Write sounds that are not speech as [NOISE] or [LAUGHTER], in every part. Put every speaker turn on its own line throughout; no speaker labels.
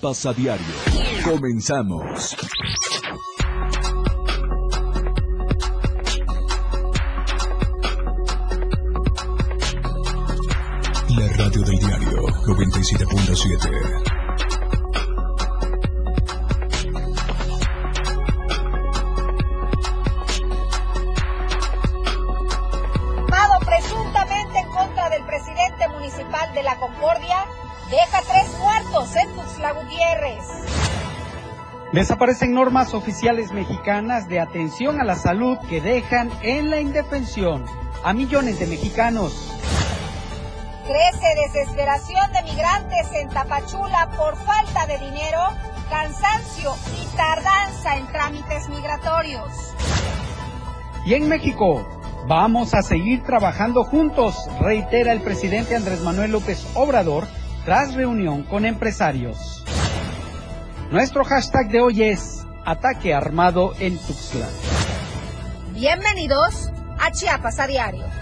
Chiapas a diario. Comenzamos. La radio del diario 97.7.
Desaparecen normas oficiales mexicanas de atención a la salud que dejan en la indefensión a millones de mexicanos.
Crece desesperación de migrantes en Tapachula por falta de dinero, cansancio y tardanza en trámites migratorios.
Y en México, vamos a seguir trabajando juntos, reitera el presidente Andrés Manuel López Obrador tras reunión con empresarios. Nuestro hashtag de hoy es Ataque Armado en Tuxtla.
Bienvenidos a Chiapas a Diario.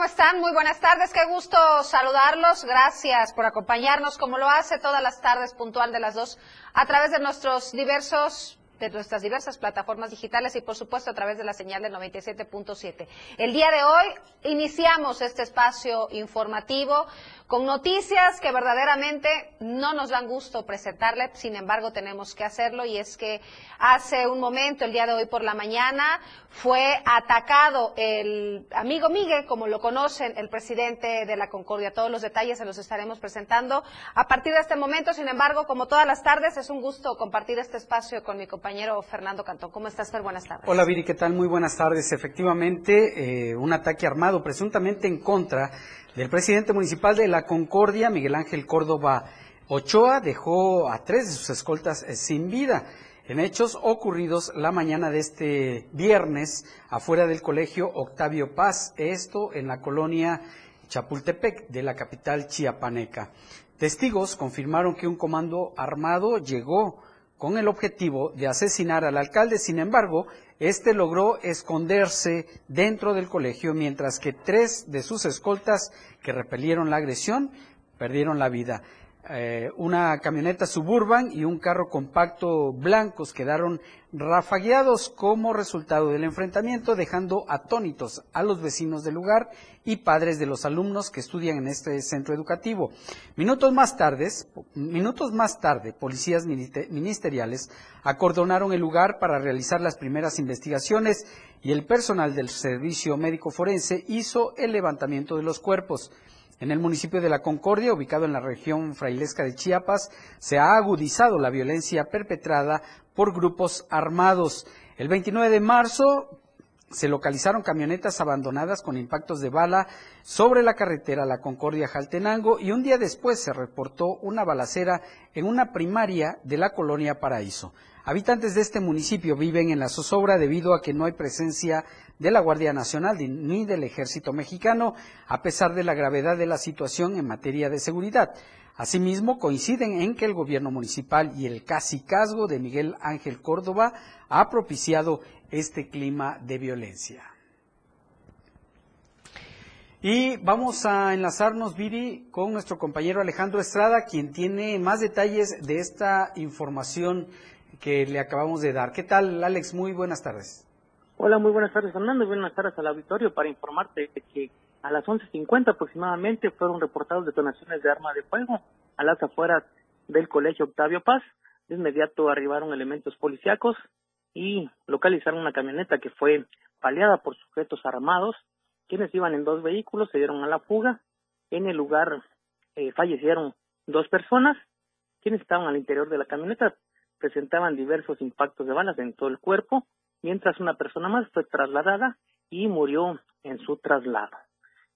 ¿Cómo están? Muy buenas tardes, qué gusto saludarlos. Gracias por acompañarnos como lo hace todas las tardes puntual de las dos a través de nuestros diversos de nuestras diversas plataformas digitales y por supuesto a través de la señal del 97.7. El día de hoy iniciamos este espacio informativo con noticias que verdaderamente no nos dan gusto presentarle, sin embargo tenemos que hacerlo y es que hace un momento, el día de hoy por la mañana, fue atacado el amigo Miguel, como lo conocen, el presidente de la Concordia. Todos los detalles se los estaremos presentando a partir de este momento, sin embargo, como todas las tardes, es un gusto compartir este espacio con mi compañero Fernando Cantón. ¿Cómo estás, Fer? Buenas tardes.
Hola, Viri, ¿qué tal? Muy buenas tardes. Efectivamente, eh, un ataque armado presuntamente en contra del presidente municipal de la Concordia, Miguel Ángel Córdoba Ochoa, dejó a tres de sus escoltas eh, sin vida en hechos ocurridos la mañana de este viernes afuera del colegio Octavio Paz, esto en la colonia Chapultepec de la capital chiapaneca. Testigos confirmaron que un comando armado llegó con el objetivo de asesinar al alcalde, sin embargo, este logró esconderse dentro del colegio mientras que tres de sus escoltas que repelieron la agresión perdieron la vida. Eh, una camioneta suburban y un carro compacto blancos quedaron rafagueados como resultado del enfrentamiento, dejando atónitos a los vecinos del lugar y padres de los alumnos que estudian en este centro educativo. Minutos más tarde, minutos más tarde, policías ministeriales acordonaron el lugar para realizar las primeras investigaciones y el personal del servicio médico forense hizo el levantamiento de los cuerpos. En el municipio de La Concordia, ubicado en la región frailesca de Chiapas, se ha agudizado la violencia perpetrada por grupos armados. El 29 de marzo se localizaron camionetas abandonadas con impactos de bala sobre la carretera La Concordia-Jaltenango y un día después se reportó una balacera en una primaria de la colonia Paraíso. Habitantes de este municipio viven en la zozobra debido a que no hay presencia de la Guardia Nacional ni del Ejército Mexicano, a pesar de la gravedad de la situación en materia de seguridad. Asimismo, coinciden en que el gobierno municipal y el casicazgo de Miguel Ángel Córdoba ha propiciado este clima de violencia. Y vamos a enlazarnos, Viri, con nuestro compañero Alejandro Estrada, quien tiene más detalles de esta información que le acabamos de dar. ¿Qué tal, Alex? Muy buenas tardes.
Hola, muy buenas tardes, Fernando, y buenas tardes al auditorio para informarte de que a las 11.50 aproximadamente fueron reportados detonaciones de arma de fuego a las afueras del colegio Octavio Paz. De inmediato arribaron elementos policíacos y localizaron una camioneta que fue paliada por sujetos armados, quienes iban en dos vehículos, se dieron a la fuga. En el lugar eh, fallecieron dos personas, quienes estaban al interior de la camioneta presentaban diversos impactos de balas en todo el cuerpo mientras una persona más fue trasladada y murió en su traslado.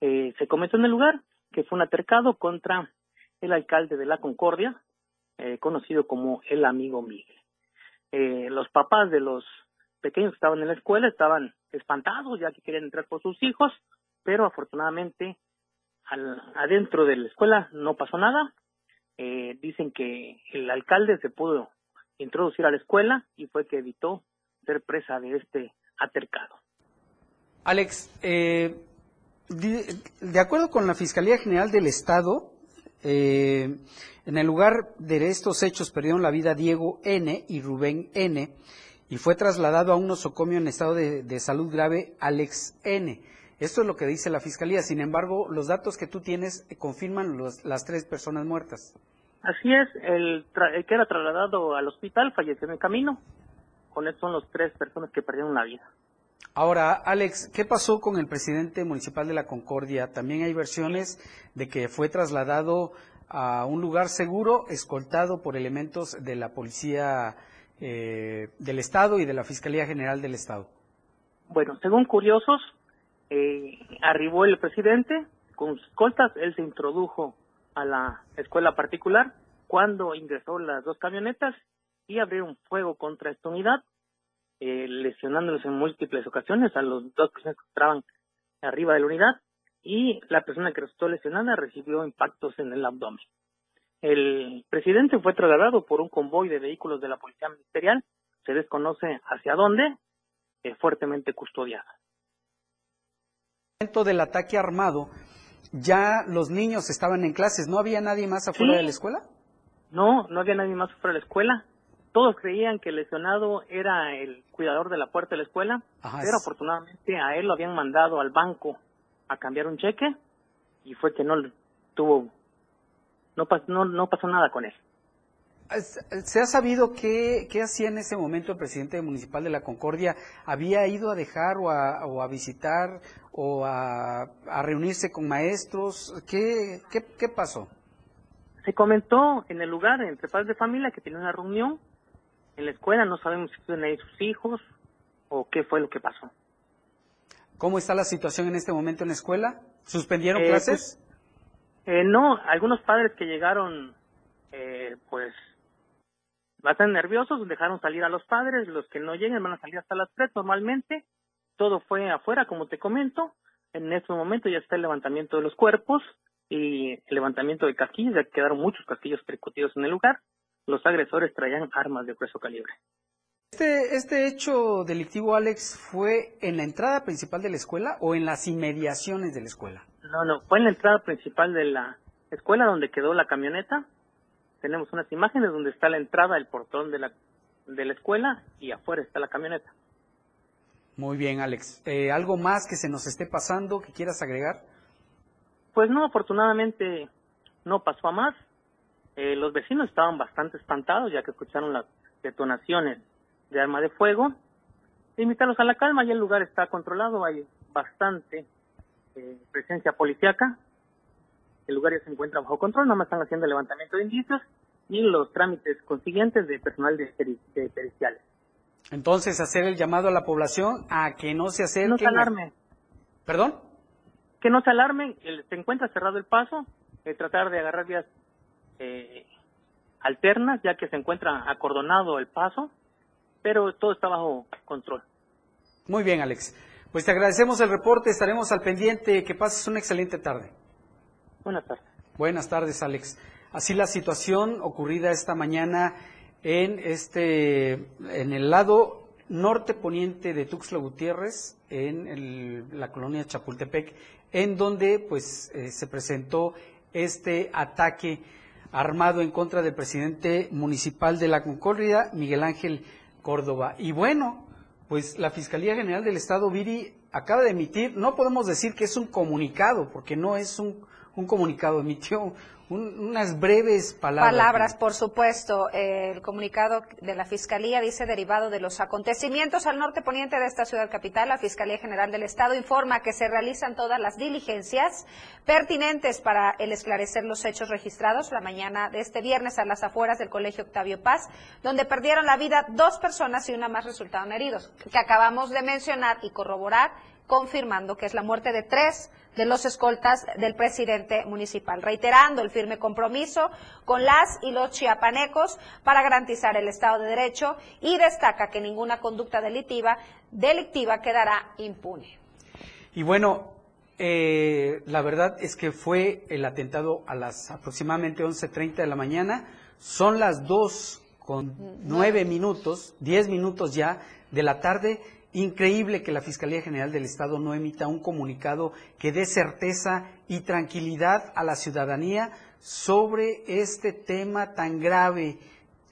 Eh, se comenzó en el lugar que fue un atercado contra el alcalde de la Concordia, eh, conocido como el amigo Miguel. Eh, los papás de los pequeños que estaban en la escuela estaban espantados ya que querían entrar por sus hijos, pero afortunadamente al, adentro de la escuela no pasó nada. eh, dicen que el alcalde se pudo introducir a la escuela y fue que evitó ser presa de este atercado.
Alex, eh, de, acuerdo con la Fiscalía General del Estado, eh, en el lugar de estos hechos perdieron la vida Diego N. y Rubén N. y fue trasladado a un nosocomio en estado de, salud grave Alex N. Esto es lo que dice la Fiscalía. Sin embargo, los datos que tú tienes confirman las tres personas muertas.
Así es, el, el, que era trasladado al hospital falleció en el camino. Con eso son los tres personas que perdieron la vida.
Ahora, Alex, ¿qué pasó con el presidente municipal de la Concordia? También hay versiones de que fue trasladado a un lugar seguro, escoltado por elementos de la Policía eh, del Estado y de la Fiscalía General del Estado.
Bueno, según curiosos, eh, arribó el presidente con sus escoltas, él se introdujo a la escuela particular cuando ingresó las dos camionetas y abrieron fuego contra esta unidad, eh, lesionándolos en múltiples ocasiones a los dos personas que estaban arriba de la unidad y la persona que resultó lesionada recibió impactos en el abdomen. El presidente fue trasladado por un convoy de vehículos de la Policía Ministerial, se desconoce hacia dónde, eh, fuertemente custodiada.
del ataque armado, ya los niños estaban en clases, ¿no había nadie más afuera de la escuela?
No, no había nadie más afuera de la escuela. Todos creían que el lesionado era el cuidador de la puerta de la escuela, pero afortunadamente a él lo habían mandado al banco a cambiar un cheque y fue que no tuvo, no, no, no pasó nada con él.
¿Se ha sabido qué, qué, hacía en ese momento el presidente municipal de la Concordia? ¿Había ido a dejar o a, o a visitar o a, a, reunirse con maestros? ¿Qué, qué, qué pasó?
Se comentó en el lugar, entre padres de familia, que tenía una reunión en la escuela. No sabemos si tienen ahí sus hijos o qué fue lo que pasó.
¿Cómo está la situación en este momento en la escuela? ¿Suspendieron eh, clases?
Pues, eh, no, algunos padres que llegaron, eh, pues, bastante nerviosos, dejaron salir a los padres, los que no lleguen van a salir hasta las tres normalmente. Todo fue afuera, como te comento. En este momento ya está el levantamiento de los cuerpos y el levantamiento de casquillos, ya quedaron muchos casquillos percutidos en el lugar. Los agresores traían armas de grueso calibre.
Este, ¿Este hecho delictivo, Alex, fue en la entrada principal de la escuela o en las inmediaciones de la escuela?
No, no, fue en la entrada principal de la escuela donde quedó la camioneta. Tenemos unas imágenes donde está la entrada, el portón de la, de la escuela y afuera está la camioneta.
Muy bien, Alex. Eh, ¿Algo más que se nos esté pasando que quieras agregar?
Pues no, afortunadamente no pasó a más. Eh, los vecinos estaban bastante espantados ya que escucharon las detonaciones de arma de fuego, invitarlos a la calma, y el lugar está controlado, hay bastante eh, presencia policiaca, el lugar ya se encuentra bajo control, nada más están haciendo el levantamiento de indicios y los trámites consiguientes de personal de, periciales.
Entonces, hacer el llamado a la población a que no se acerquen.
No se alarme.
¿Perdón?
Que no se alarmen, se encuentra cerrado el paso, eh, tratar de agarrar vías eh, alternas, ya que se encuentra acordonado el paso, pero todo está bajo control.
Muy bien, Alex. Pues te agradecemos el reporte, estaremos al pendiente. Que pases una excelente tarde.
Buenas tardes.
Buenas tardes, Alex. Así la situación ocurrida esta mañana en este en el lado norte poniente de Tuxtla Gutiérrez, en la colonia Chapultepec, en donde pues eh, se presentó este ataque armado en contra del presidente municipal de la Concordia, Miguel Ángel Córdoba. Y bueno, pues la Fiscalía General del Estado, Viri, acaba de emitir, no podemos decir que es un comunicado, porque no es un, un comunicado, emitió unas breves palabras.
Palabras, por supuesto. el comunicado de la Fiscalía dice, derivado de los acontecimientos al norte poniente de esta ciudad capital, la Fiscalía General del Estado informa que se realizan todas las diligencias pertinentes para el esclarecer los hechos registrados la mañana de este viernes a las afueras del Colegio Octavio Paz, donde perdieron la vida dos personas y una más resultaron heridos, que acabamos de mencionar y corroborar, confirmando que es la muerte de tres de los escoltas del presidente municipal, reiterando el firme compromiso con las y los chiapanecos para garantizar el Estado de Derecho y destaca que ninguna conducta delictiva, delictiva quedará impune.
Y bueno, eh, la verdad es que fue el atentado a las aproximadamente 11.30 de la mañana. Son las 2 con 9 minutos, 10 minutos ya de la tarde. Increíble que la Fiscalía General del Estado no emita un comunicado que dé certeza y tranquilidad a la ciudadanía sobre este tema tan grave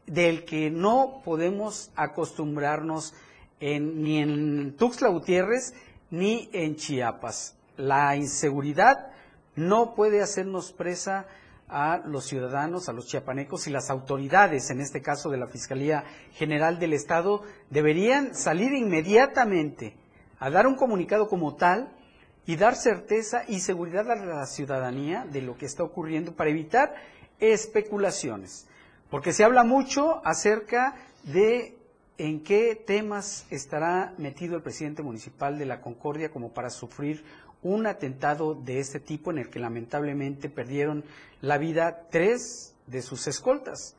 del que no podemos acostumbrarnos ni en Tuxtla Gutiérrez ni en Chiapas. La inseguridad no puede hacernos presa a los ciudadanos, a los chiapanecos y las autoridades, en este caso de la Fiscalía General del Estado, deberían salir inmediatamente a dar un comunicado como tal y dar certeza y seguridad a la ciudadanía de lo que está ocurriendo para evitar especulaciones. Porque se habla mucho acerca de en qué temas estará metido el presidente municipal de la Concordia como para sufrir un atentado de este tipo en el que lamentablemente perdieron la vida tres de sus escoltas.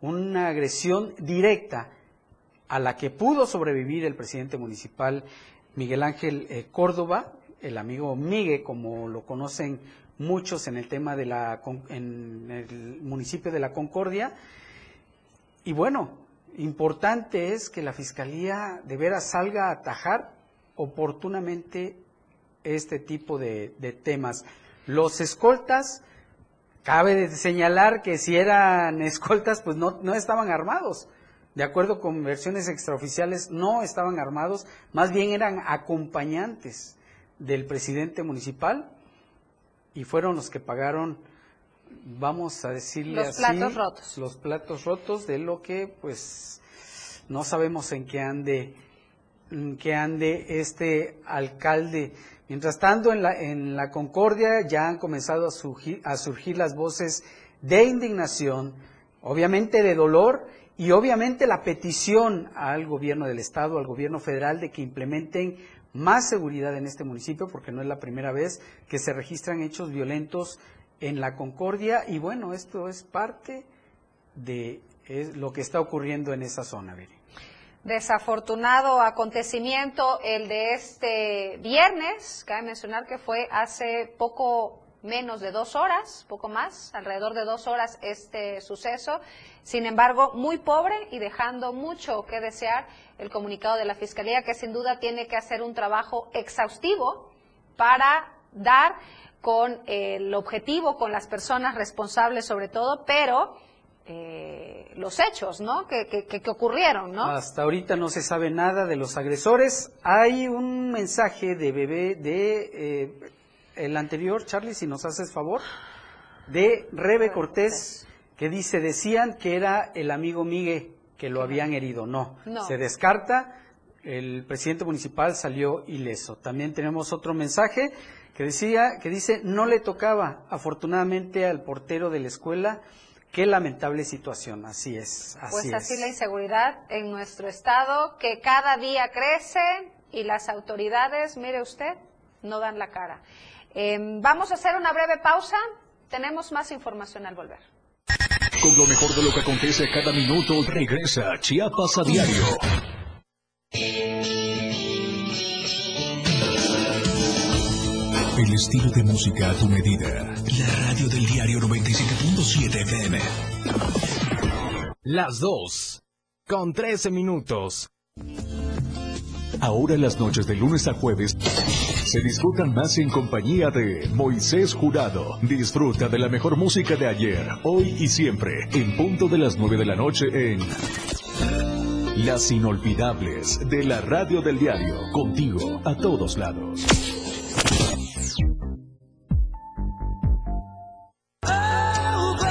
Una agresión directa a la que pudo sobrevivir el presidente municipal Miguel Ángel eh, Córdoba, el amigo Migue, como lo conocen muchos en el tema de la en el municipio de la Concordia. Y bueno, importante es que la fiscalía de veras salga a atajar oportunamente este tipo de, temas. Los escoltas, cabe señalar que si eran [LAUGHS] escoltas, pues no, no estaban armados. De acuerdo con versiones extraoficiales, no estaban armados, más bien eran acompañantes del presidente municipal y fueron los que pagaron, vamos a decirle
los platos rotos.
los platos rotos de lo que pues no sabemos en qué ande, en qué ande este alcalde Mientras tanto, en la, en la Concordia ya han comenzado a surgir, a surgir las voces de indignación, obviamente de dolor y obviamente la petición al gobierno del Estado, al gobierno federal, de que implementen más seguridad en este municipio, porque no es la primera vez que se registran hechos violentos en la Concordia. Y bueno, esto es parte de lo que está ocurriendo en esa zona,
desafortunado acontecimiento el de este viernes. Cabe mencionar que fue hace poco menos de dos horas, poco más, alrededor de dos horas este suceso. Sin embargo, muy pobre y dejando mucho que desear el comunicado de la Fiscalía, que sin duda tiene que hacer un trabajo exhaustivo para dar con el objetivo, con las personas responsables sobre todo, pero eh, los hechos, ¿no? Que, que, ocurrieron, ¿no?
Hasta ahorita no se sabe nada de los agresores. Hay un mensaje de bebé de eh, el anterior, Charlie, si nos haces favor, de Rebe Cortés, que dice, decían que era el amigo Miguel que lo habían herido. No, no. se descarta. El presidente municipal salió ileso. También tenemos otro mensaje que decía, que dice, no le tocaba, afortunadamente, al portero de la escuela Qué lamentable situación, así es. Así
pues así la inseguridad en nuestro estado, que cada día crece y las autoridades, mire usted, no dan la cara. Em, vamos a hacer una breve pausa, tenemos más información al volver.
Con lo mejor de lo que acontece cada minuto, regresa Chiapas a diario. El estilo de música a tu medida. La radio del diario 97.7 FM.
Las 2. Con 13 minutos.
Ahora las noches de lunes a jueves se disfrutan más en compañía de Moisés Jurado. Disfruta de la mejor música de ayer, hoy y siempre, en punto de las 9 de la noche en Las Inolvidables de la Radio del Diario, contigo a todos lados.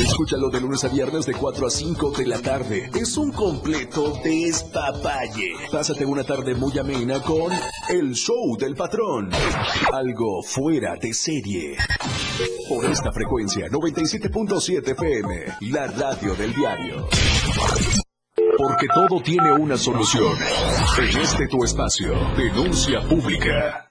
Escúchalo de lunes a viernes de 4 a 5 de la tarde. Es un completo despapalle. Pásate una tarde muy amena con El Show del Patrón. Algo fuera de serie. Por esta frecuencia, 97.7 FM, la radio del diario. Porque todo tiene una solución. En este tu espacio, denuncia pública.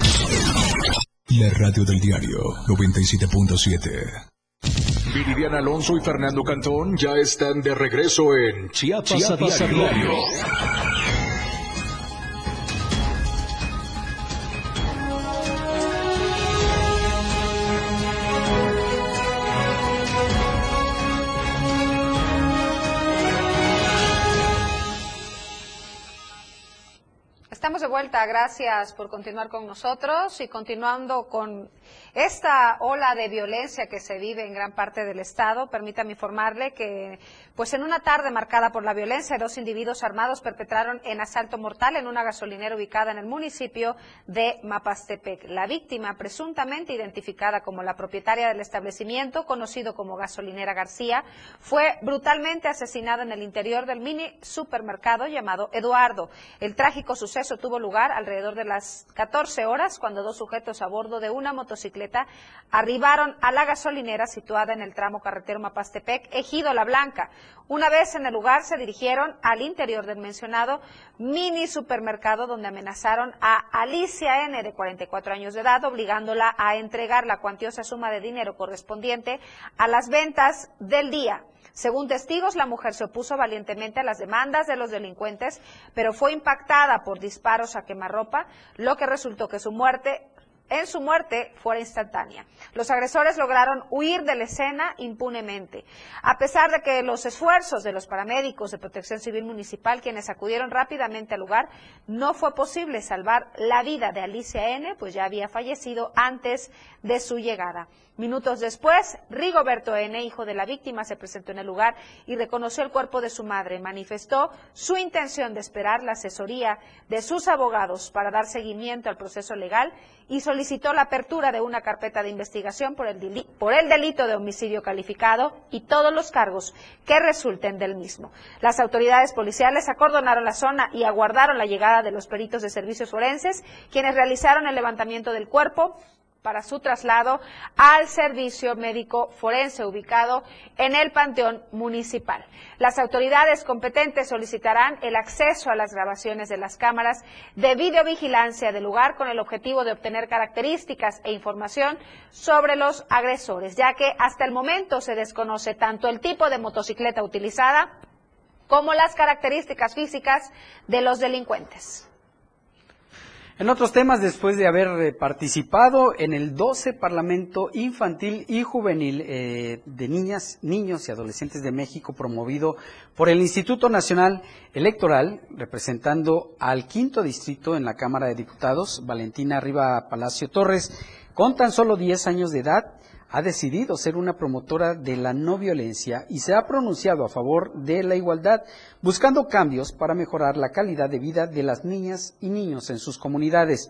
La radio del diario 97.7. Viridiana Alonso y Fernando Cantón ya están de regreso en Chiapas,
Chiapas
a
a
diario.
Estamos de vuelta, gracias por continuar con nosotros y continuando con esta ola de violencia que se vive en gran parte del estado. Permítame informarle que, pues en una tarde marcada por la violencia, dos individuos armados perpetraron en asalto mortal en una gasolinera ubicada en el municipio de Mapastepec. La víctima, presuntamente identificada como la propietaria del establecimiento, conocido como Gasolinera García, fue brutalmente asesinada en el interior del mini supermercado llamado Eduardo. El trágico suceso tuvo lugar alrededor de las 14 horas cuando dos sujetos a bordo de una motocicleta arribaron a la gasolinera situada en el tramo carretero Mapastepec, Ejido La Blanca. Una vez en el lugar se dirigieron al interior del mencionado mini supermercado donde amenazaron a Alicia N de 44 años de edad, obligándola a entregar la cuantiosa suma de dinero correspondiente a las ventas del día. Según testigos, la mujer se opuso valientemente a las demandas de los delincuentes, pero fue impactada por disparos a quemarropa, lo que resultó que su muerte en su muerte fuera instantánea. Los agresores lograron huir de la escena impunemente. A pesar de que los esfuerzos de los paramédicos de Protección Civil Municipal, quienes acudieron rápidamente al lugar, no fue posible salvar la vida de Alicia N., pues ya había fallecido antes de su llegada. Minutos después, Rigoberto N., hijo de la víctima, se presentó en el lugar y reconoció el cuerpo de su madre. Manifestó su intención de esperar la asesoría de sus abogados para dar seguimiento al proceso legal y solicitó la apertura de una carpeta de investigación por el, por el delito de homicidio calificado y todos los cargos que resulten del mismo. Las autoridades policiales acordonaron la zona y aguardaron la llegada de los peritos de servicios forenses, quienes realizaron el levantamiento del cuerpo para su traslado al servicio médico forense ubicado en el Panteón Municipal. Las autoridades competentes solicitarán el acceso a las grabaciones de las cámaras de videovigilancia del lugar con el objetivo de obtener características e información sobre los agresores, ya que hasta el momento se desconoce tanto el tipo de motocicleta utilizada como las características físicas de los delincuentes.
En otros temas, después de haber eh, participado en el 12 Parlamento Infantil y Juvenil eh, de Niñas, Niños y Adolescentes de México, promovido por el Instituto Nacional Electoral, representando al quinto distrito en la Cámara de Diputados, Valentina Riva Palacio Torres, con tan solo 10 años de edad, ha decidido ser una promotora de la no violencia y se ha pronunciado a favor de la igualdad, buscando cambios para mejorar la calidad de vida de las niñas y niños en sus comunidades.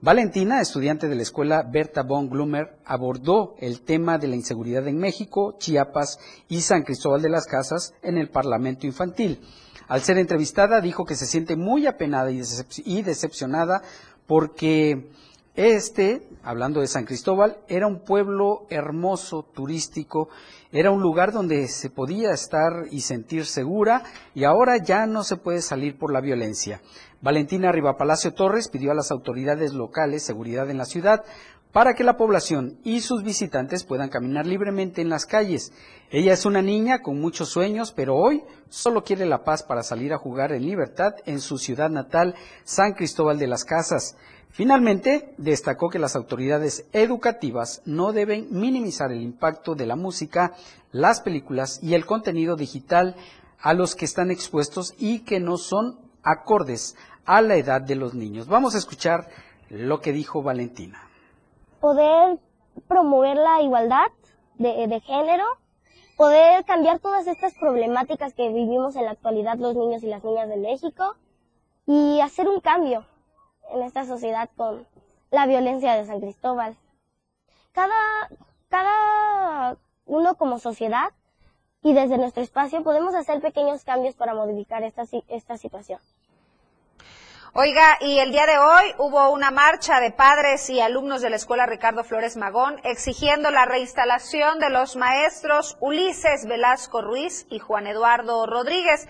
Valentina, estudiante de la escuela Berta von Blumer, abordó el tema de la inseguridad en México, Chiapas y San Cristóbal de las Casas en el Parlamento Infantil. Al ser entrevistada dijo que se siente muy apenada y decepcionada porque este hablando de San Cristóbal, era un pueblo hermoso, turístico, era un lugar donde se podía estar y sentir segura y ahora ya no se puede salir por la violencia. Valentina Rivapalacio Torres pidió a las autoridades locales seguridad en la ciudad para que la población y sus visitantes puedan caminar libremente en las calles. Ella es una niña con muchos sueños, pero hoy solo quiere la paz para salir a jugar en libertad en su ciudad natal, San Cristóbal de las Casas. Finalmente, destacó que las autoridades educativas no deben minimizar el impacto de la música, las películas y el contenido digital a los que están expuestos y que no son acordes a la edad de los niños. Vamos a escuchar lo que dijo Valentina
poder promover la igualdad de, género, poder cambiar todas estas problemáticas que vivimos en la actualidad los niños y las niñas de México y hacer un cambio en esta sociedad con la violencia de San Cristóbal. Cada, cada uno como sociedad y desde nuestro espacio podemos hacer pequeños cambios para modificar esta, esta situación.
Oiga, y el día de hoy hubo una marcha de padres y alumnos de la Escuela Ricardo Flores Magón exigiendo la reinstalación de los maestros Ulises Velasco Ruiz y Juan Eduardo Rodríguez.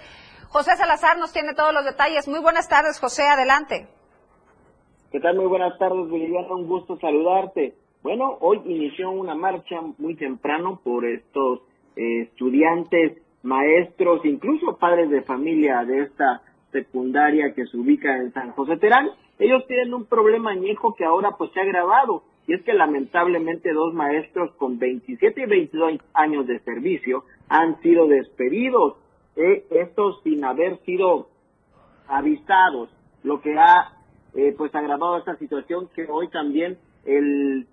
José Salazar nos tiene todos los detalles. Muy buenas tardes, José, adelante.
¿Qué tal? Muy buenas tardes, Viviana. Un gusto saludarte. Bueno, hoy inició una marcha muy temprano por estos eh, estudiantes, maestros, incluso padres de familia de esta secundaria que se ubica en San José Terán. Ellos tienen un problema añejo que ahora pues se ha agravado y es que lamentablemente dos maestros con 27 y 22 años de servicio han sido despedidos, eh, estos sin haber sido avisados, lo que ha eh, pues agravado esta situación que hoy también el,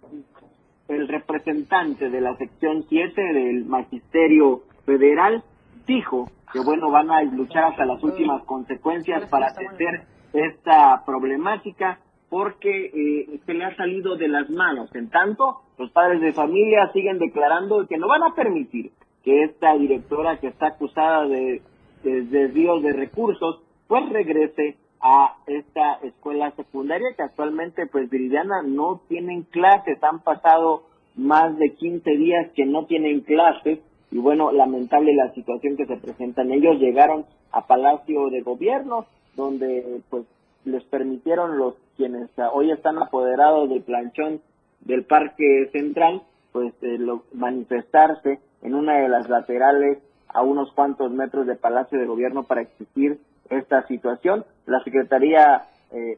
el representante de la sección 7 del Magisterio Federal dijo que bueno, van a luchar hasta las últimas consecuencias para atender esta problemática porque eh, se le ha salido de las manos. En tanto, los padres de familia siguen declarando que no van a permitir que esta directora que está acusada de, desvíos de recursos, pues regrese a esta escuela secundaria que actualmente, pues Viridiana, no tienen clases, han pasado más de 15 días que no tienen clases y bueno, lamentable la situación que se presentan. Ellos llegaron a Palacio de Gobierno, donde pues les permitieron los quienes hoy están apoderados del planchón del Parque Central, pues eh, manifestarse en una de las laterales a unos cuantos metros de Palacio de Gobierno para exigir esta situación. La Secretaría eh,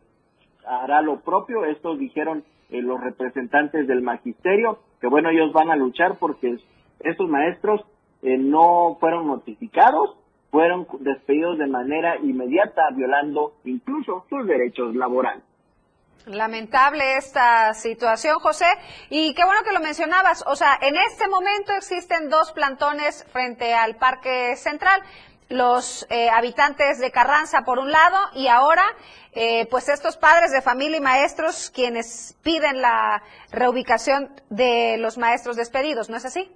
hará lo propio, estos dijeron eh, los representantes del magisterio, que bueno, ellos van a luchar porque estos maestros eh, no fueron notificados, fueron despedidos de manera inmediata, violando incluso sus derechos laborales.
Lamentable esta situación, José. Y qué bueno que lo mencionabas. O sea, en este momento existen dos plantones frente al Parque Central. Los eh, habitantes de Carranza por un lado y ahora, eh, pues estos padres de familia y maestros quienes piden la reubicación de los maestros despedidos, ¿no es así?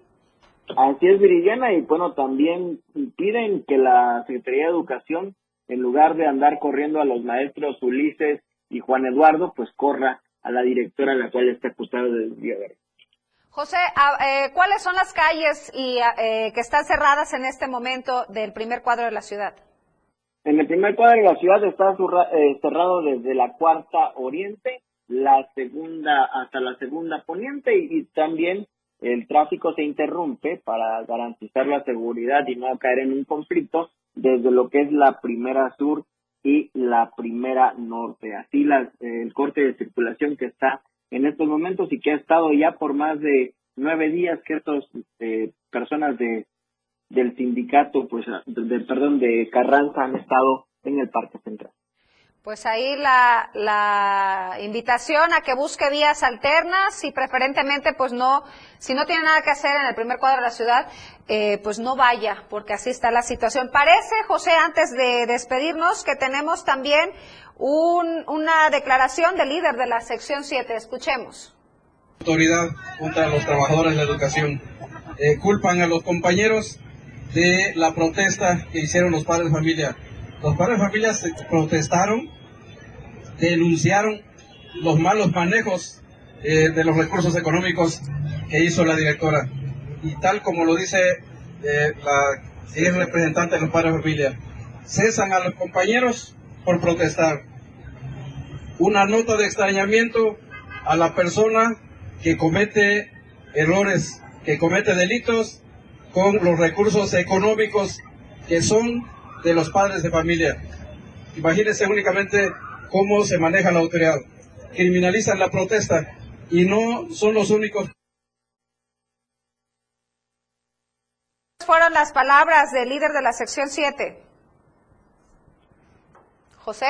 Así es, Viridiana, y bueno, también piden que la Secretaría de Educación, en lugar de andar corriendo a los maestros Ulises y Juan Eduardo, pues corra a la directora, la cual está acusada de desviar.
José, eh, ¿cuáles son las calles y, eh, que están cerradas en este momento del primer cuadro de la ciudad?
En el primer cuadro de la ciudad está eh, cerrado desde la cuarta oriente, la segunda hasta la segunda poniente y también el tráfico se interrumpe para garantizar la seguridad y no caer en un conflicto desde lo que es la primera sur y la primera norte. Así el corte de circulación que está en estos momentos y que ha estado ya por más de nueve días que estas eh, personas de del sindicato, pues, de, perdón, de Carranza han estado en el Parque Central.
Pues ahí la, invitación a que busque vías alternas y preferentemente pues no, si no tiene nada que hacer en el primer cuadro de la ciudad, eh, pues no vaya, porque así está la situación. Parece, José, antes de despedirnos, que tenemos también un, una declaración del líder de la sección 7. Escuchemos.
Autoridad contra los trabajadores de educación. Eh, culpan a los compañeros de la protesta que hicieron los padres familia los padres de familia protestaron, denunciaron los malos manejos eh, de los recursos económicos que hizo la directora. Y tal como lo dice eh, la es representante de los padres de familia, cesan a los compañeros por protestar. Una nota de extrañamiento a la persona que comete errores, que comete delitos con los recursos económicos que son de los padres de familia. Imagínense únicamente cómo se maneja la autoridad. Criminalizan la protesta y no son los únicos.
Fueron las palabras del líder de la sección 7. José.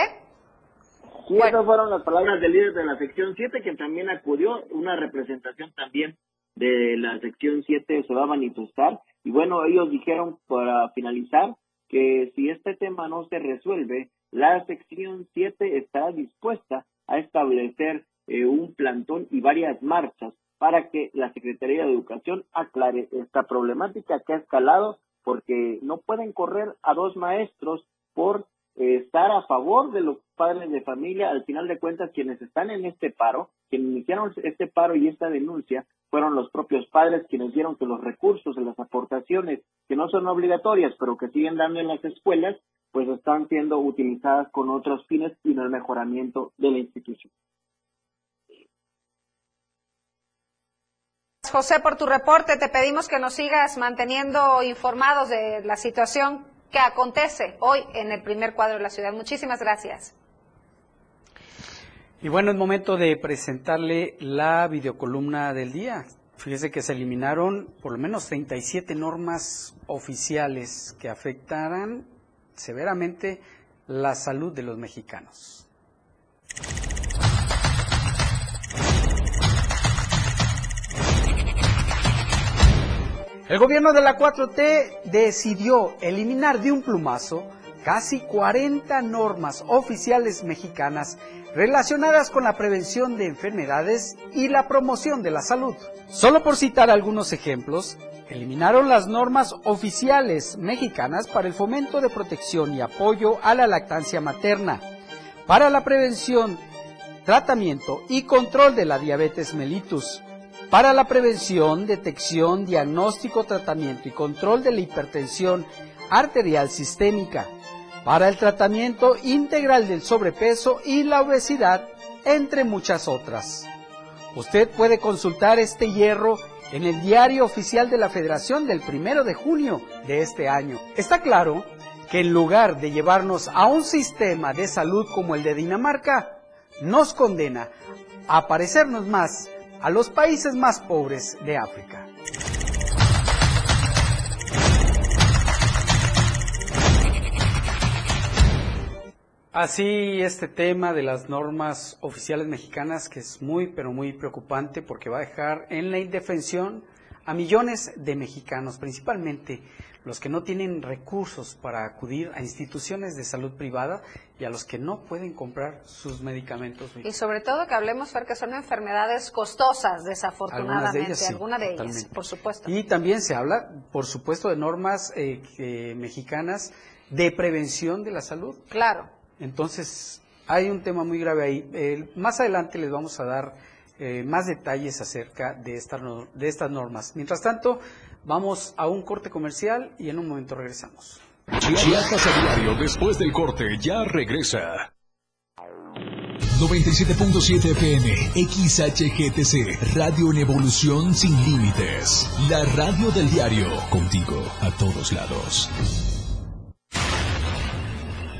Sí, esas fueron las palabras del líder de la sección 7, que también acudió, una representación también de la sección 7 se va a manifestar. Y bueno, ellos dijeron para finalizar que si este tema no se resuelve, la sección 7 está dispuesta a establecer eh, un plantón y varias marchas para que la Secretaría de Educación aclare esta problemática que ha escalado porque no pueden correr a dos maestros por eh, estar a favor de los padres de familia. Al final de cuentas, quienes están en este paro, quienes iniciaron este paro y esta denuncia, fueron los propios padres quienes dieron que los recursos, las aportaciones que no son obligatorias, pero que siguen dando en las escuelas, pues están siendo utilizadas con otros fines y no el mejoramiento de la institución.
José, por tu reporte, te pedimos que nos sigas manteniendo informados de la situación que acontece hoy en el primer cuadro de la ciudad. Muchísimas gracias.
Y bueno, es momento de presentarle la videocolumna del día. Fíjese que se eliminaron por lo menos 37 normas oficiales que afectarán severamente la salud de los mexicanos. El gobierno de la 4T decidió eliminar de un plumazo casi 40 normas oficiales mexicanas relacionadas con la prevención de enfermedades y la promoción de la salud. Solo por citar algunos ejemplos, eliminaron las normas oficiales mexicanas para el fomento de protección y apoyo a la lactancia materna, para la prevención, tratamiento y control de la diabetes mellitus, para la prevención, detección, diagnóstico, tratamiento y control de la hipertensión arterial sistémica, para el tratamiento integral del sobrepeso y la obesidad, entre muchas otras. Usted puede consultar este hierro en el diario oficial de la Federación del primero de junio de este año. Está claro que en lugar de llevarnos a un sistema de salud como el de Dinamarca, nos condena a parecernos más a los países más pobres de África. Así este tema de las normas oficiales mexicanas que es muy pero muy preocupante porque va a dejar en la indefensión a millones de mexicanos, principalmente los que no tienen recursos para acudir a instituciones de salud privada y a los que no pueden comprar sus medicamentos.
Y sobre todo que hablemos, Fer, que son enfermedades costosas, desafortunadamente, algunas de ellas, por supuesto.
Y también se habla, por supuesto, de normas eh, mexicanas de prevención de la salud.
Claro.
Entonces, hay un tema muy grave ahí. más adelante les vamos a dar eh, más detalles acerca de, de estas normas. Mientras tanto, vamos a un corte comercial y en un momento regresamos.
Chiapas a diario, después del corte, ya regresa. 97.7 FM, XHGTC, Radio en Evolución Sin Límites. La radio del diario, contigo a todos lados.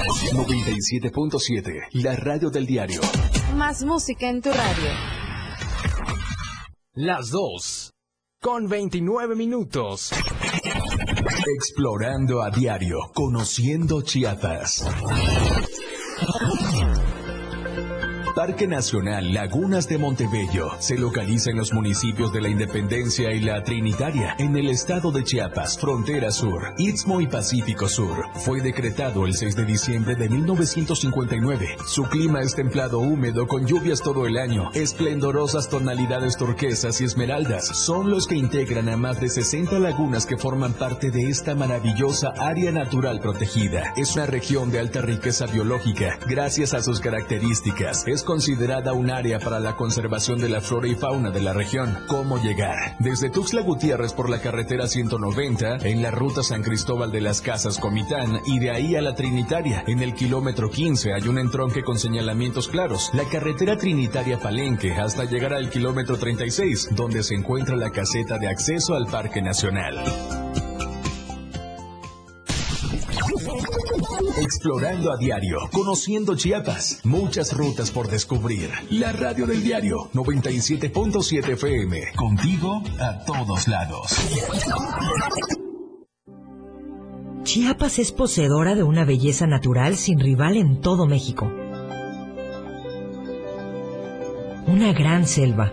97.7, la radio del diario.
Más música en tu radio.
Las dos, con 29 minutos.
Explorando a diario, conociendo Chiapas. Parque Nacional Lagunas de Montebello se localiza en los municipios de la Independencia y la Trinitaria, en el estado de Chiapas, frontera sur, Istmo y Pacífico Sur. Fue decretado el 6 de diciembre de 1959. Su clima es templado húmedo con lluvias todo el año. Esplendorosas tonalidades turquesas y esmeraldas son los que integran a más de 60 lagunas que forman parte de esta maravillosa área natural protegida. Es una región de alta riqueza biológica. Gracias a sus características, es considerada un área para la conservación de la flora y fauna de la región. ¿Cómo llegar? Desde Tuxtla Gutiérrez por la carretera 190, en la ruta San Cristóbal de las Casas Comitán y de ahí a la Trinitaria. En el kilómetro 15 hay un entronque con señalamientos claros. La carretera Trinitaria Palenque hasta llegar al kilómetro 36, donde se encuentra la caseta de acceso al Parque Nacional. Explorando a diario, conociendo Chiapas, muchas rutas por descubrir. La radio del diario 97.7 FM, contigo a todos lados.
Chiapas es poseedora de una belleza natural sin rival en todo México. Una gran selva,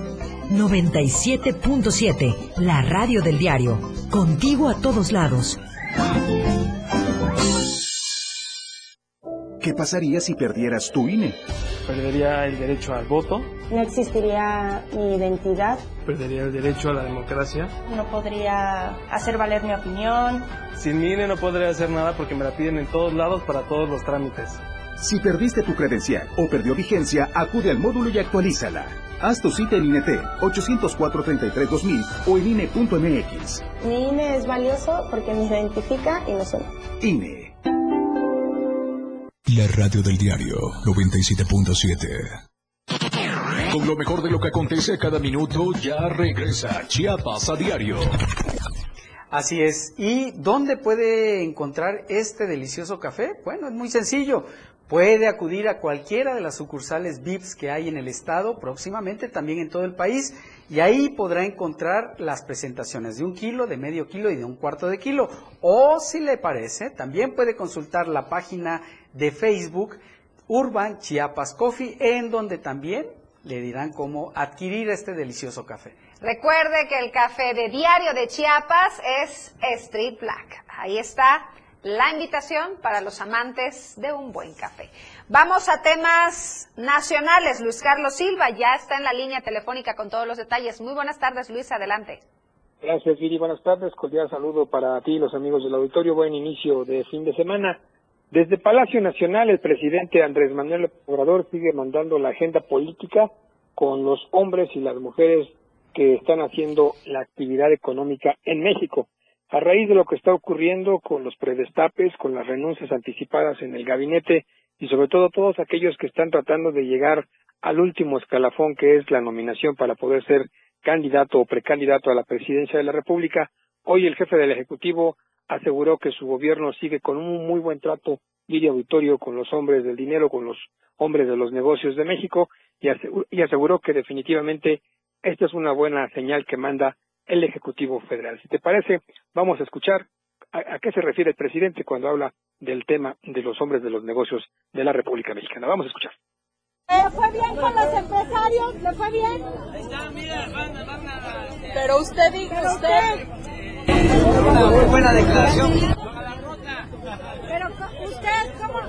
97.7, la radio del diario. Contigo a todos lados.
¿Qué pasaría si perdieras tu INE?
Perdería el derecho al voto.
No existiría mi identidad.
Perdería el derecho a la democracia.
No podría hacer valer mi opinión.
Sin mi INE no podría hacer nada porque me la piden en todos lados para todos los trámites.
Si perdiste tu credencial o perdió vigencia, acude al módulo y actualízala. Haz tu cita en INET 804-33-2000 o en INE.mx.
Mi INE es valioso porque me identifica y me suena.
INE.
La radio del diario 97.7. Con lo mejor de lo que acontece cada minuto, ya regresa Chiapas a diario.
Así es. ¿Y dónde puede encontrar este delicioso café? Bueno, es muy sencillo. Puede acudir a cualquiera de las sucursales VIPs que hay en el estado, próximamente también en todo el país, y ahí podrá encontrar las presentaciones de un kilo, de medio kilo y de un cuarto de kilo. O si le parece, también puede consultar la página de Facebook Urban Chiapas Coffee, en donde también le dirán cómo adquirir este delicioso café.
Recuerde que el café de diario de Chiapas es Street Black. Ahí está la invitación para los amantes de un buen café. Vamos a temas nacionales. Luis Carlos Silva ya está en la línea telefónica con todos los detalles. Muy buenas tardes, Luis, adelante.
Gracias, Viri. Buenas tardes. Cordial saludo para ti y los amigos del auditorio. Buen inicio de fin de semana. Desde Palacio Nacional, el presidente Andrés Manuel Obrador sigue mandando la agenda política con los hombres y las mujeres que están haciendo la actividad económica en México a raíz de lo que está ocurriendo con los predestapes, con las renuncias anticipadas en el gabinete y sobre todo todos aquellos que están tratando de llegar al último escalafón que es la nominación para poder ser candidato o precandidato a la presidencia de la República, hoy el jefe del Ejecutivo aseguró que su gobierno sigue con un muy buen trato y auditorio con los hombres del dinero, con los hombres de los negocios de México y aseguró que definitivamente esta es una buena señal que manda el Ejecutivo Federal. Si te parece, vamos a escuchar a, qué se refiere el presidente cuando habla del tema de los hombres de los negocios de la República Mexicana. Vamos a escuchar.
¿Le fue bien con los empresarios? ¿Le fue bien? Pero usted dijo, usted.
Una muy buena declaración.
Pero usted, ¿cómo,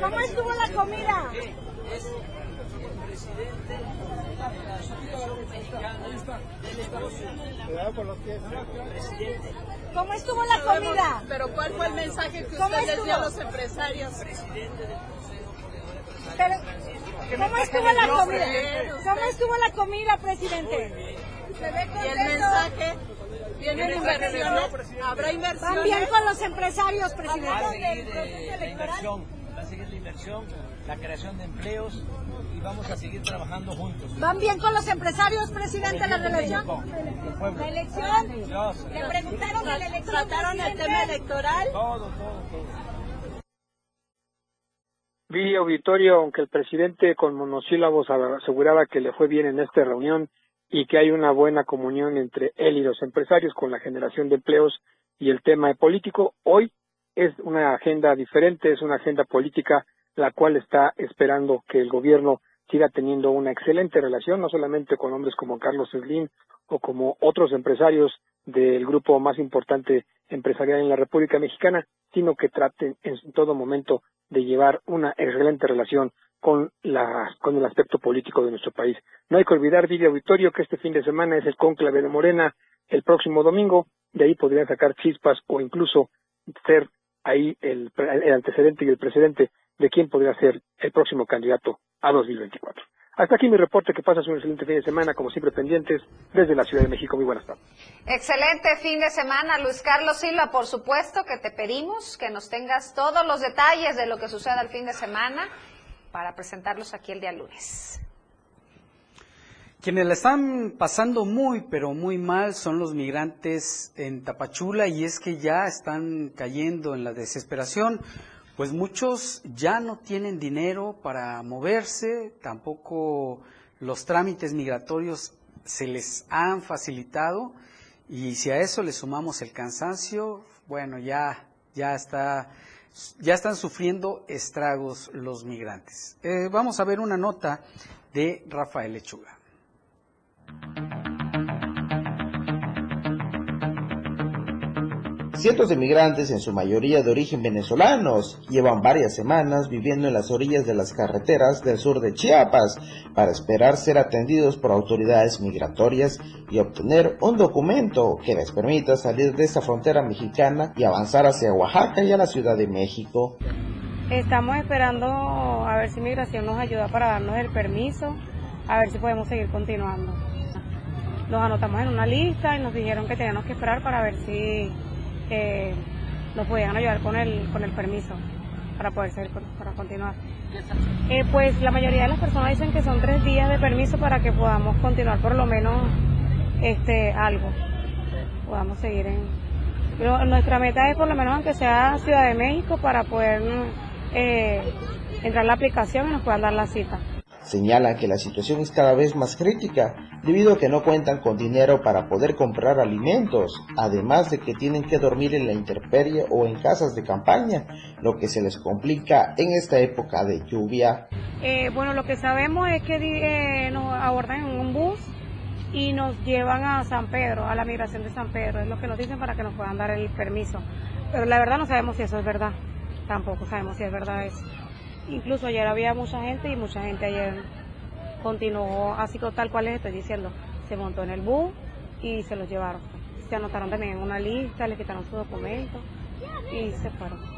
cómo estuvo la comida? ¿Cómo estuvo la comida?
Pero ¿cuál fue el mensaje que usted les dio a los empresarios?
Pero, ¿Cómo estuvo la comida? ¿Cómo estuvo la comida, presidente?
¿Y el mensaje? ¿Vienen inversiones? ¿Habrá inversiones?
Van bien con los empresarios, presidente.
la inversión, la creación de empleos y vamos a seguir trabajando juntos.
¿Van bien con los empresarios, presidente, la relación? ¿La elección? ¿Le preguntaron a la elección?
¿Trataron el tema electoral?
Todo, todo, todo.
Vi auditorio, aunque el presidente con monosílabos aseguraba que le fue bien en esta reunión y que hay una buena comunión entre él y los empresarios con la generación de empleos y el tema político, hoy es una agenda diferente, es una agenda política la cual está esperando que el gobierno siga teniendo una excelente relación, no solamente con hombres como Carlos Slim o como otros empresarios del grupo más importante empresarial en la República Mexicana, sino que traten en todo momento de llevar una excelente relación con, la, con el aspecto político de nuestro país. No hay que olvidar, Vivi Auditorio, que este fin de semana es el cónclave de Morena el próximo domingo, de ahí podrían sacar chispas o incluso ser ahí el, el antecedente y el precedente de quién podría ser el próximo candidato a 2024. Hasta aquí mi reporte, que pasas un excelente fin de semana, como siempre pendientes, desde la Ciudad de México. Muy buenas tardes.
Excelente fin de semana, Luis Carlos Silva. Por supuesto que te pedimos que nos tengas todos los detalles de lo que suceda el fin de semana para presentarlos aquí el día lunes.
Quienes la están pasando muy, pero muy mal son los migrantes en Tapachula y es que ya están cayendo en la desesperación pues muchos ya no tienen dinero para moverse, tampoco los trámites migratorios se les han facilitado y si a eso le sumamos el cansancio, bueno, ya ya está ya están sufriendo estragos los migrantes. Eh, vamos a ver una nota de Rafael Lechuga.
Cientos de migrantes, en su mayoría de origen venezolanos, llevan varias semanas viviendo en las orillas de las carreteras del sur de Chiapas para esperar ser atendidos por autoridades migratorias y obtener un documento que les permita salir de esta frontera mexicana y avanzar hacia Oaxaca y a la Ciudad de México.
Estamos esperando a ver si migración nos ayuda para darnos el permiso, a ver si podemos seguir continuando. Nos anotamos en una lista y nos dijeron que teníamos que esperar para ver si que nos podían ayudar con el, con el permiso para poder seguir, para continuar. Eh, pues la mayoría de las personas dicen que son tres días de permiso para que podamos continuar por lo menos este algo, podamos seguir en... Pero nuestra meta es por lo menos aunque sea Ciudad de México para poder eh, entrar a la aplicación y nos puedan dar la cita.
Señalan que la situación es cada vez más crítica debido a que no cuentan con dinero para poder comprar alimentos, además de que tienen que dormir en la intemperie o en casas de campaña, lo que se les complica en esta época de lluvia.
Eh, bueno, lo que sabemos es que eh, nos abordan en un bus y nos llevan a San Pedro, a la migración de San Pedro, es lo que nos dicen para que nos puedan dar el permiso. Pero la verdad no sabemos si eso es verdad, tampoco sabemos si es verdad eso. Incluso ayer había mucha gente y mucha gente ayer continuó así tal cual les estoy diciendo. Se montó en el bus y se los llevaron. Se anotaron también en una lista, les quitaron sus documentos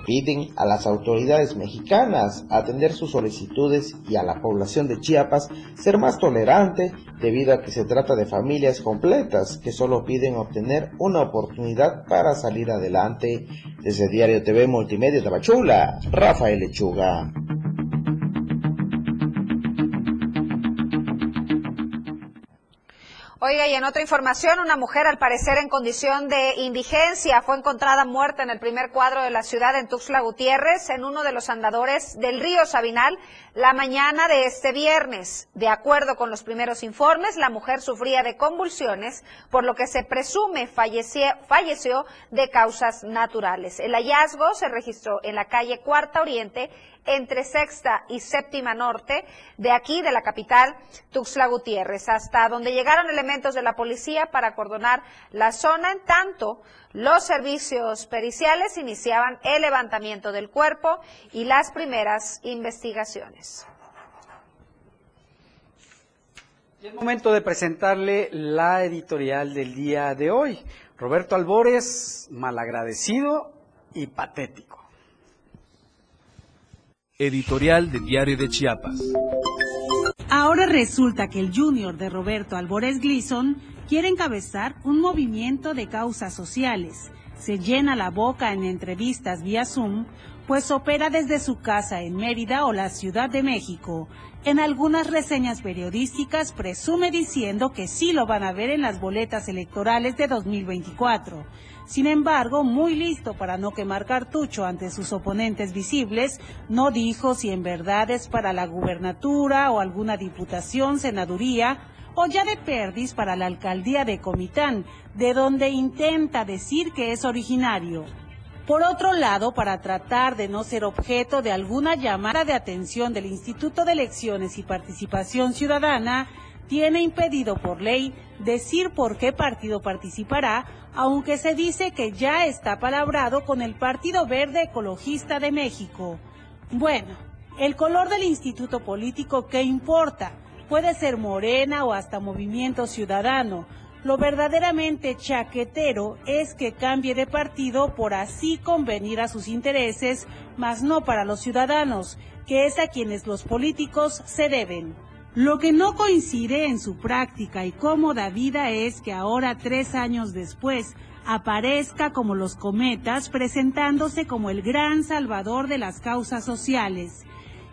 Piden a las autoridades mexicanas atender sus solicitudes y a la población de Chiapas ser más tolerante debido a que se trata de familias completas que solo piden obtener una oportunidad para salir adelante. Desde Diario TV Multimedia de Bachula, Rafael Lechuga.
Oiga, y en otra información, una mujer al parecer en condición de indigencia fue encontrada muerta en el primer cuadro de la ciudad en Tuxtla Gutiérrez, en uno de los andadores del río Sabinal, la mañana de este viernes. De acuerdo con los primeros informes, la mujer sufría de convulsiones, por lo que se presume falleció, falleció de causas naturales. El hallazgo se registró en la calle Cuarta Oriente, entre Sexta y Séptima Norte, de aquí, de la capital, Tuxtla Gutiérrez, hasta donde llegaron elementos de la policía para acordonar la zona. En tanto, los servicios periciales iniciaban el levantamiento del cuerpo y las primeras investigaciones.
Es momento de presentarle la editorial del día de hoy. Roberto Albores, malagradecido y patético.
Editorial de Diario de Chiapas.
Ahora resulta que el junior de Roberto Albores Gleason quiere encabezar un movimiento de causas sociales. se llena la boca en entrevistas vía Zoom, pues opera desde su casa en Mérida o la Ciudad de México. En algunas reseñas periodísticas presume diciendo que sí lo van a ver en las boletas electorales de 2024. Sin embargo, muy listo para no quemar cartucho ante sus oponentes visibles, no dijo si en verdad es para la gubernatura o alguna diputación, senaduría o ya de perdis para la alcaldía de Comitán, de donde intenta decir que es originario. Por otro lado, para tratar de no ser objeto de alguna llamada de atención del Instituto de Elecciones y Participación Ciudadana, tiene impedido por ley decir por qué partido participará, aunque se dice que ya está palabrado con el Partido Verde Ecologista de México. Bueno, el color del instituto político, ¿qué importa? Puede ser morena o hasta movimiento ciudadano. Lo verdaderamente chaquetero es que cambie de partido por así convenir a sus intereses, mas no para los ciudadanos, que es a quienes los políticos se deben. Lo que no coincide en su práctica y cómoda vida es que ahora, tres años después, aparezca como los cometas, presentándose como el gran salvador de las causas sociales.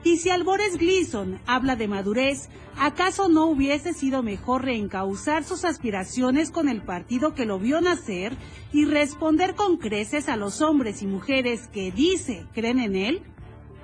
Y si Albores Gleason habla de madurez, ¿acaso no hubiese sido mejor reencauzar sus aspiraciones con el partido que lo vio nacer y responder con creces a los hombres y mujeres que dice creen en él?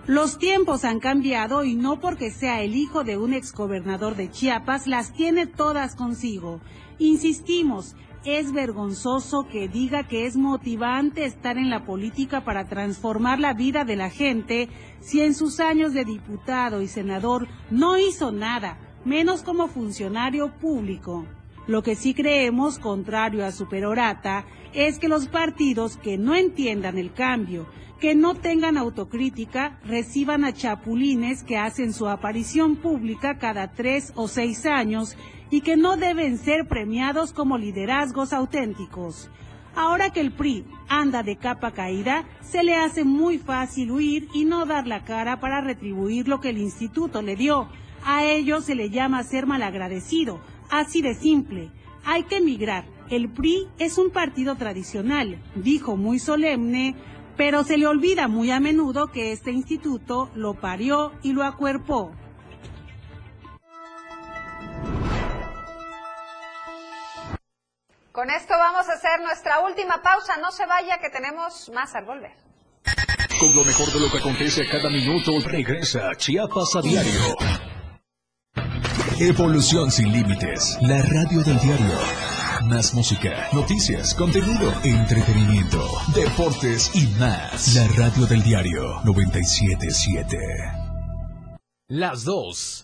Los tiempos han cambiado y no porque sea el hijo de un exgobernador de Chiapas las tiene todas consigo. Insistimos, es vergonzoso que diga que es motivante estar en la política para transformar la vida de la gente si en sus años de diputado y senador no hizo nada, menos como funcionario público. Lo que sí creemos, contrario a su perorata, es que los partidos que no entiendan el cambio, que no tengan autocrítica, reciban a chapulines que hacen su aparición pública cada tres o seis años y que no deben ser premiados como liderazgos auténticos. Ahora que el PRI anda de capa caída, se le hace muy fácil huir y no dar la cara para retribuir lo que el instituto le dio. A ello se le llama ser malagradecido, así de simple. Hay que emigrar. El PRI es un partido tradicional, dijo muy solemne, pero se le olvida muy a menudo que este instituto lo parió y lo acuerpó.
Con esto vamos a hacer nuestra última pausa. No se vaya que tenemos más al volver.
Con lo mejor de lo que acontece cada minuto, regresa Chiapas a diario. Evolución sin límites. La radio del diario. Más música, noticias, contenido, entretenimiento, deportes y más. La radio del diario 977.
Las dos.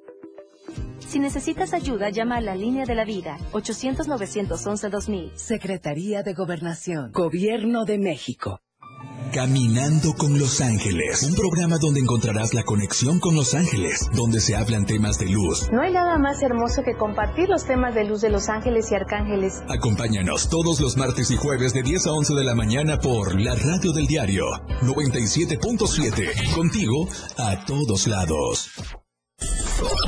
Si necesitas ayuda, llama a la línea de la vida, 800-911-2000.
Secretaría de Gobernación, Gobierno de México.
Caminando con Los Ángeles, un programa donde encontrarás la conexión con Los Ángeles, donde se hablan temas de luz.
No hay nada más hermoso que compartir los temas de luz de los ángeles y arcángeles.
Acompáñanos todos los martes y jueves de 10 a 11 de la mañana por la radio del diario 97.7. Contigo a todos lados.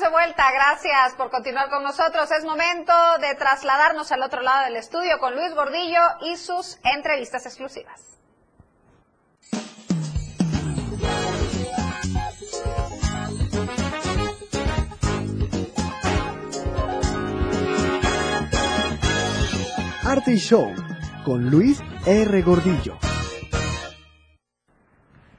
De vuelta, gracias por continuar con nosotros. Es momento de trasladarnos al otro lado del estudio con Luis Gordillo y sus entrevistas exclusivas.
Arte y Show con Luis R. Gordillo.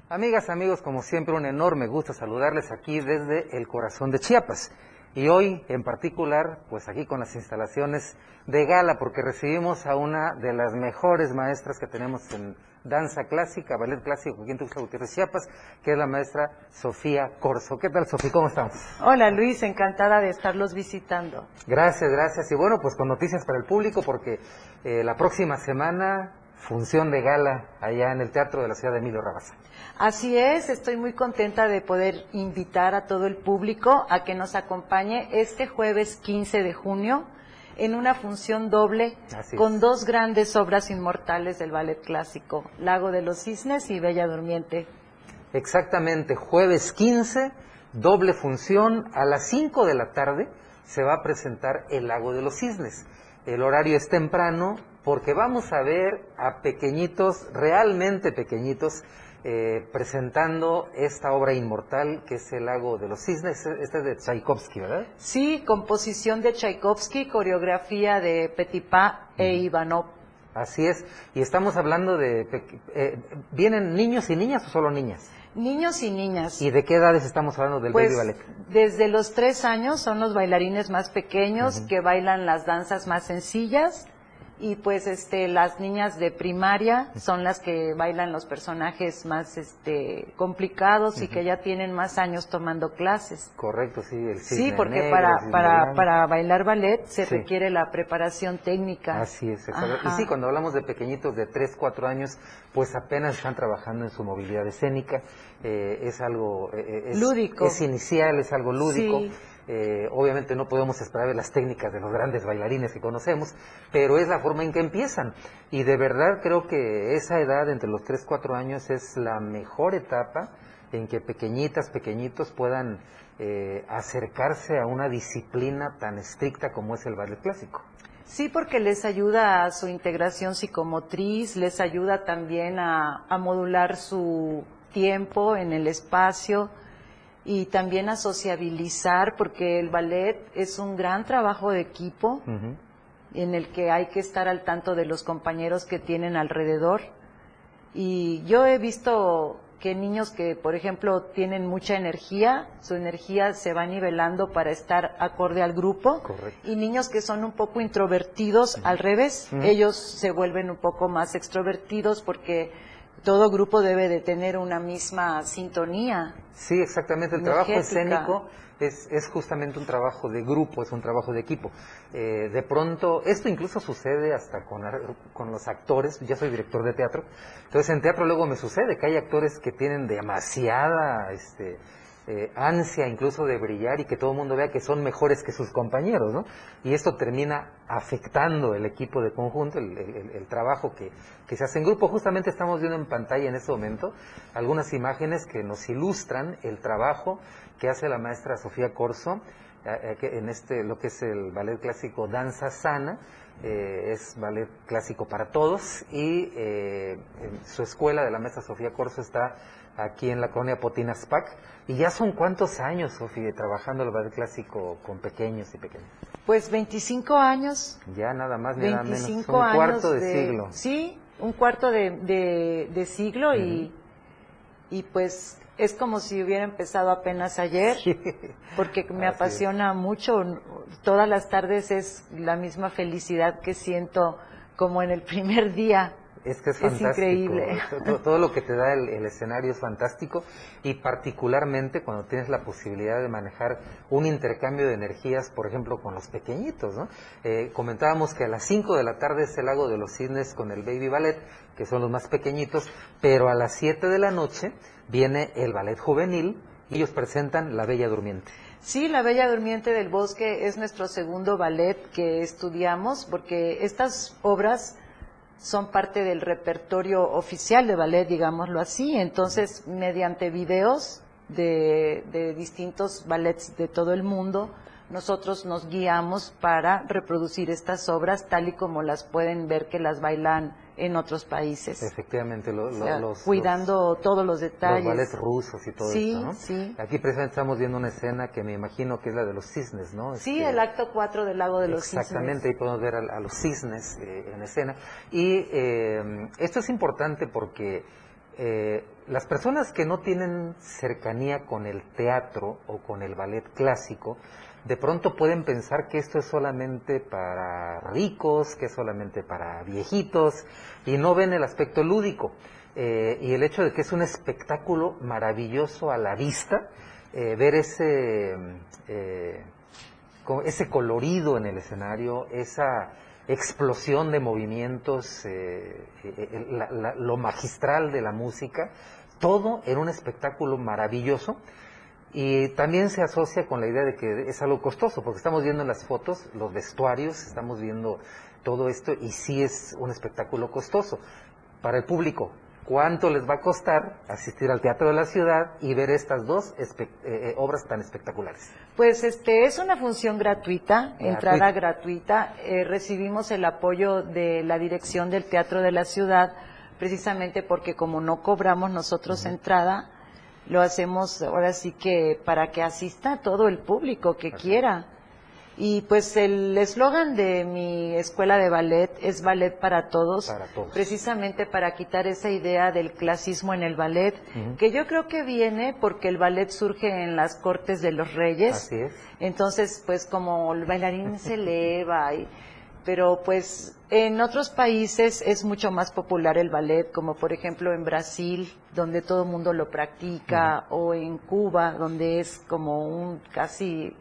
Amigas, amigos, como siempre, un enorme gusto saludarles aquí desde el corazón de Chiapas. Y hoy, en particular, pues aquí con las instalaciones de gala, porque recibimos a una de las mejores maestras que tenemos en danza clásica, ballet clásico aquí en Tuxtla Gutiérrez, Chiapas, que es la maestra Sofía Corso. ¿Qué tal, Sofía? ¿Cómo estamos?
Hola Luis, encantada de estarlos visitando.
Gracias, gracias. Y bueno, pues con noticias para el público, porque eh, la próxima semana, función de gala allá en el Teatro de la Ciudad de Emilio Rabasa.
Así es, estoy muy contenta de poder invitar a todo el público a que nos acompañe este jueves 15 de junio en una función doble con dos grandes obras inmortales del ballet clásico, Lago de los Cisnes y Bella Durmiente.
Exactamente, jueves 15, doble función, a las 5 de la tarde se va a presentar El Lago de los Cisnes. El horario es temprano porque vamos a ver a pequeñitos, realmente pequeñitos, eh, presentando esta obra inmortal que es El Lago de los Cisnes. Este es de Tchaikovsky, ¿verdad?
Sí, composición de Tchaikovsky, coreografía de Petipa e Ivanov.
Así es, y estamos hablando de... eh, ¿Vienen niños y niñas o solo niñas?
Niños y niñas.
¿Y de qué edades estamos hablando del
Pues,
baby ballet?
Desde los tres años son los bailarines más pequeños que bailan las danzas más sencillas y pues este las niñas de primaria son las que bailan los personajes más este complicados y que ya tienen más años tomando clases.
Correcto, sí, el
Sí, porque
negro,
para para para bailar ballet se
Sí.
requiere la preparación técnica.
Así es. Y sí, cuando hablamos de pequeñitos de 3, 4 años, pues apenas están trabajando en su movilidad escénica. eh, es algo... eh, es,
Lúdico.
Es inicial, es algo lúdico.
Sí.
Eh, obviamente no podemos esperar las técnicas de los grandes bailarines que conocemos, pero es la forma en que empiezan. Y de verdad creo que esa edad, entre los 3, 4 años, es la mejor etapa en que pequeñitas, pequeñitos puedan eh, acercarse a una disciplina tan estricta como es el ballet clásico.
Sí, porque les ayuda a su integración psicomotriz, les ayuda también a, a modular su tiempo en el espacio y también a sociabilizar, porque el ballet es un gran trabajo de equipo en el que hay que estar al tanto de los compañeros que tienen alrededor. Y yo he visto que niños que, por ejemplo, tienen mucha energía, su energía se va nivelando para estar acorde al grupo.
Correcto.
Y niños que son un poco introvertidos, al revés, ellos se vuelven un poco más extrovertidos porque todo grupo debe de tener una misma sintonía.
Sí, exactamente. El trabajo escénico es, es justamente un trabajo de grupo, es un trabajo de equipo. Eh, de pronto, esto incluso sucede hasta con, con los actores. Yo soy director de teatro. Entonces, en teatro luego me sucede que hay actores que tienen demasiada este, eh, ansia incluso de brillar y que todo el mundo vea que son mejores que sus compañeros, ¿no? Y esto termina afectando el equipo de conjunto, el- el- el trabajo que, que se hace en grupo. Justamente estamos viendo en pantalla en este momento algunas imágenes que nos ilustran el trabajo que hace la maestra Sofía Corso eh, eh, en este lo que es el ballet clásico Danza Sana. eh, es ballet clásico para todos y eh, su escuela de la maestra Sofía Corso está aquí en la colonia Potinaspac. Y ya son cuántos años, Sofía, trabajando el ballet clásico con pequeños y pequeñas.
Pues 25 años.
Ya nada más ni nada menos.
25
Un cuarto de, siglo.
Sí, un cuarto de, de- de siglo y, y pues es como si hubiera empezado apenas ayer, porque me
Así es.
apasiona mucho. Todas las tardes es la misma felicidad que siento como en el primer día.
Es que es
increíble.
Todo, todo lo que te da el, el escenario es fantástico y particularmente cuando tienes la posibilidad de manejar un intercambio de energías, por ejemplo, con los pequeñitos. ¿no? Eh, comentábamos que a las 5 de la tarde es el lago de los cisnes con el Baby Ballet, que son los más pequeñitos, pero a las 7 de la noche viene el ballet juvenil y ellos presentan La Bella Durmiente.
Sí, La Bella Durmiente del Bosque es nuestro segundo ballet que estudiamos porque estas obras son parte del repertorio oficial de ballet, digámoslo así. Entonces, mediante videos de, de distintos ballets de todo el mundo, nosotros nos guiamos para reproducir estas obras tal y como las pueden ver que las bailan en otros países.
Efectivamente, lo- lo-
O sea,
los,
cuidando todos los detalles.
Los ballets rusos y todo
Sí,
esto, ¿no?
sí.
Aquí precisamente estamos viendo una escena que me imagino que es la de los cisnes, ¿no?
Sí,
Este,
el acto 4 del Lago de los
Exactamente,
Cisnes.
ahí podemos ver a, a los cisnes eh, en escena. Y eh, esto es importante porque eh, las personas que no tienen cercanía con el teatro o con el ballet clásico, de pronto pueden pensar que esto es solamente para ricos, que es solamente para viejitos, y no ven el aspecto lúdico. Eh, y el hecho de que es un espectáculo maravilloso a la vista, eh, ver ese, eh, ese colorido en el escenario, esa explosión de movimientos, la- lo magistral de la música, todo en un espectáculo maravilloso. Y también se asocia con la idea de que es algo costoso, porque estamos viendo en las fotos los vestuarios, estamos viendo todo esto y sí es un espectáculo costoso. Para el público, ¿cuánto les va a costar asistir al Teatro de la Ciudad y ver estas dos eh, eh, obras tan espectaculares?
Pues este es una función gratuita,
Gratuita.
entrada gratuita. Eh, recibimos el apoyo de la dirección del Teatro de la Ciudad, precisamente porque como no cobramos nosotros entrada, lo hacemos ahora sí que para que asista todo el público que quiera. Y pues el eslogan de mi escuela de ballet es ballet para todos,
Para todos.
precisamente para quitar esa idea del clasismo en el ballet, que yo creo que viene porque el ballet surge en las cortes de los reyes.
Así es.
Entonces, pues como el bailarín se [LAUGHS] eleva, y- pero pues en otros países es mucho más popular el ballet, como por ejemplo en Brasil, donde todo el mundo lo practica, o en Cuba, donde es como un casi,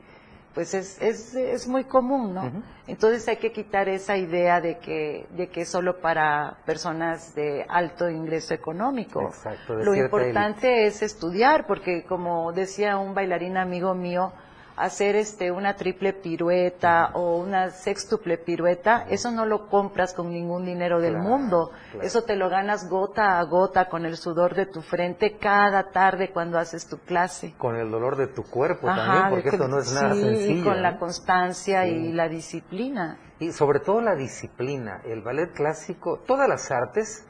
pues es, es, es muy común, ¿no? Entonces hay que quitar esa idea de que, de que es solo para personas de alto ingreso económico.
Exacto,
Lo importante es estudiar, porque como decía un bailarín amigo mío, hacer este una triple pirueta o una sextuple pirueta, eso no lo compras con ningún dinero del
Claro,
mundo.
claro.
Eso te lo ganas gota a gota con el sudor de tu frente cada tarde cuando haces tu clase.
Con el dolor de tu cuerpo
Ajá,
también, porque esto no es nada
sí,
sencillo.
con
¿no?
la constancia
Sí.
y la disciplina.
Y sobre todo la disciplina. El ballet clásico, todas las artes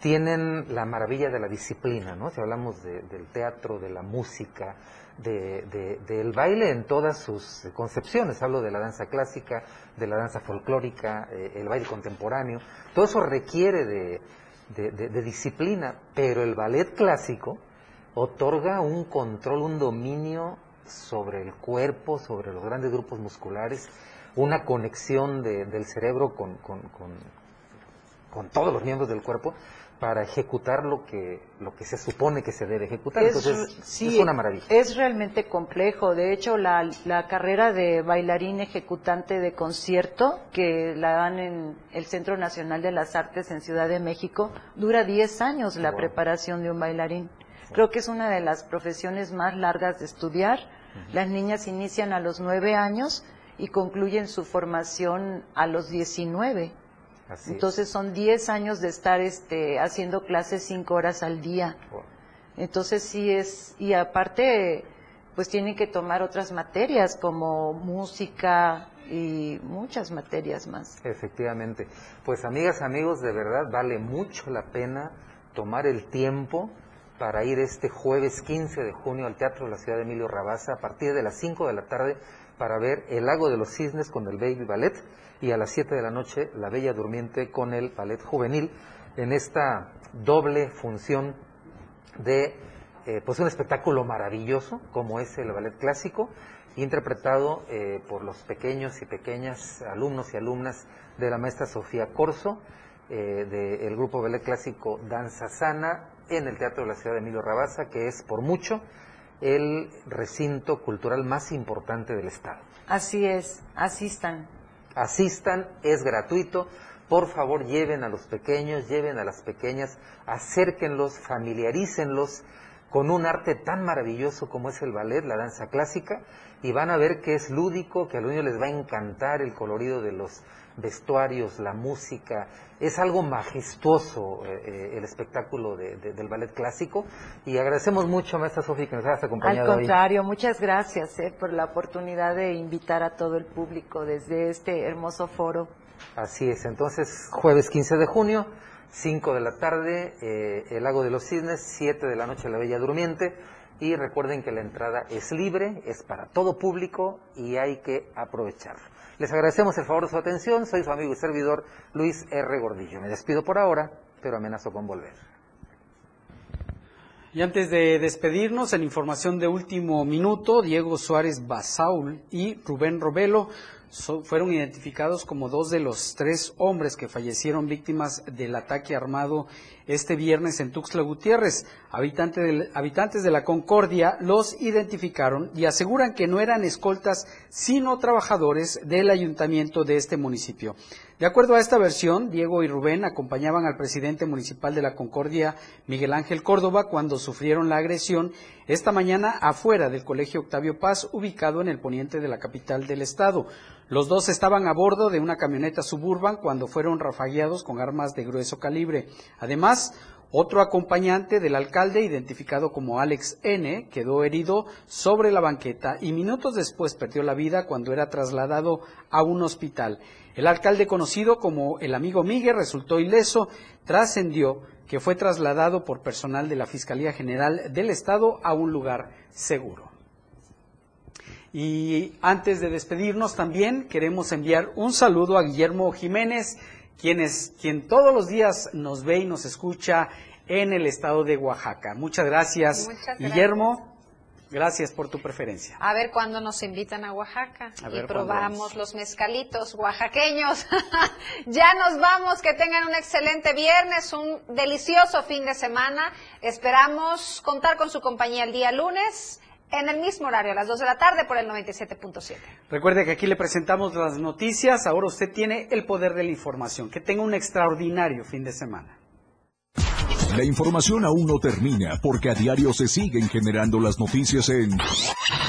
tienen la maravilla de la disciplina, ¿no? Si hablamos de- del teatro, de la música, de- de- del baile en todas sus concepciones. Hablo de la danza clásica, de la danza folclórica, eh, el baile contemporáneo. Todo eso requiere de, disciplina, pero el ballet clásico otorga un control, un dominio sobre el cuerpo, sobre los grandes grupos musculares, una conexión de- del cerebro con, con- con- con todos los miembros del cuerpo para ejecutar lo que, lo que se supone que se debe ejecutar.
Es,
Entonces,
sí,
es una maravilla.
Es realmente complejo. De hecho, la, la carrera de bailarín ejecutante de concierto, que la dan en el Centro Nacional de las Artes en Ciudad de México, dura 10 años la
Wow.
preparación de un bailarín. Creo que es una de las profesiones más largas de estudiar. Las niñas inician a los 9 años y concluyen su formación a los 19.
Así es.
Entonces son 10 años de estar este, haciendo clases 5 horas al día. Entonces sí es, y aparte, pues tienen que tomar otras materias como música y muchas materias más.
Efectivamente. Pues amigas, amigos, de verdad vale mucho la pena tomar el tiempo para ir este jueves 15 de junio al Teatro de la Ciudad de Emilio Rabasa a partir de las 5 de la tarde para ver El Lago de los Cisnes con el Baby Ballet y a las 7 de la noche La Bella Durmiente con el Ballet Juvenil en esta doble función de eh, pues un espectáculo maravilloso como es el ballet clásico interpretado eh, por los pequeños y pequeñas alumnos y alumnas de la maestra Sofía Corso eh, del grupo ballet clásico Danza Sana en el Teatro de la Ciudad de Emilio Rabasa que es por mucho el recinto cultural más importante del estado.
Así es, asistan.
Asistan, es gratuito. Por favor, lleven a los pequeños, lleven a las pequeñas, acérquenlos, familiarícenlos con un arte tan maravilloso como es el ballet, la danza clásica, y van a ver que es lúdico, que a los niños les va a encantar el colorido de los vestuarios, la música, es algo majestuoso eh, eh, el espectáculo de- de- del ballet clásico y agradecemos mucho, maestra Sofía, que nos hayas acompañado
Al
hoy.
contrario, muchas gracias eh, por la oportunidad de invitar a todo el público desde este hermoso foro.
Así es, entonces jueves 15 de junio, 5 de la tarde, eh, el Lago de los Cisnes, 7 de la noche la Bella Durmiente y recuerden que la entrada es libre, es para todo público y hay que aprovecharlo. Les agradecemos el favor de su atención, soy su amigo y servidor Luis R. Gordillo. Me despido por ahora, pero amenazo con volver.
Y antes de despedirnos, en información de último minuto, Diego Suárez Basaul y Rubén Robelo fueron identificados como dos de los tres hombres que fallecieron víctimas del ataque armado este viernes en Tuxtla Gutiérrez. Habitantes de la Concordia los identificaron y aseguran que no eran escoltas, sino trabajadores del ayuntamiento de este municipio. De acuerdo a esta versión, Diego y Rubén acompañaban al presidente municipal de la Concordia, Miguel Ángel Córdoba, cuando sufrieron la agresión esta mañana afuera del Colegio Octavio Paz, ubicado en el poniente de la capital del estado. Los dos estaban a bordo de una camioneta suburban cuando fueron rafagueados con armas de grueso calibre. Además, otro acompañante del alcalde, identificado como Alex N., quedó herido sobre la banqueta y minutos después perdió la vida cuando era trasladado a un hospital. El alcalde, conocido como el amigo Miguel, resultó ileso. Trascendió que fue trasladado por personal de la Fiscalía General del Estado a un lugar seguro. Y antes de despedirnos también queremos enviar un saludo a Guillermo Jiménez, quien, es, quien todos los días nos ve y nos escucha en el estado de Oaxaca. Muchas gracias,
Muchas gracias.
Guillermo. Gracias por tu preferencia.
A ver cuándo nos invitan a Oaxaca
A
y
ver, cuándo
probamos los mezcalitos oaxaqueños. [LAUGHS] ya nos vamos, que tengan un excelente viernes, un delicioso fin de semana. Esperamos contar con su compañía el día lunes en el mismo horario, a las 2 de la tarde por el 97.7.
Recuerde que aquí le presentamos las noticias. Ahora usted tiene el poder de la información. Que tenga un extraordinario fin de semana.
La información aún no termina porque a diario se siguen generando las noticias en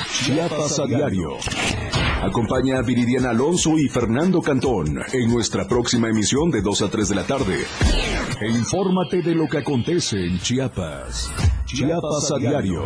Chiapas a diario. Acompaña a Viridiana Alonso y Fernando Cantón en nuestra próxima emisión de 2 a 3 de la tarde. E infórmate de lo que acontece en Chiapas. Chiapas a diario.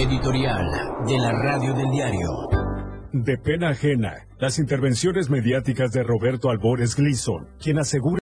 Editorial de la Radio del Diario.
De pena ajena, las intervenciones mediáticas de Roberto Albores Gleason, quien asegura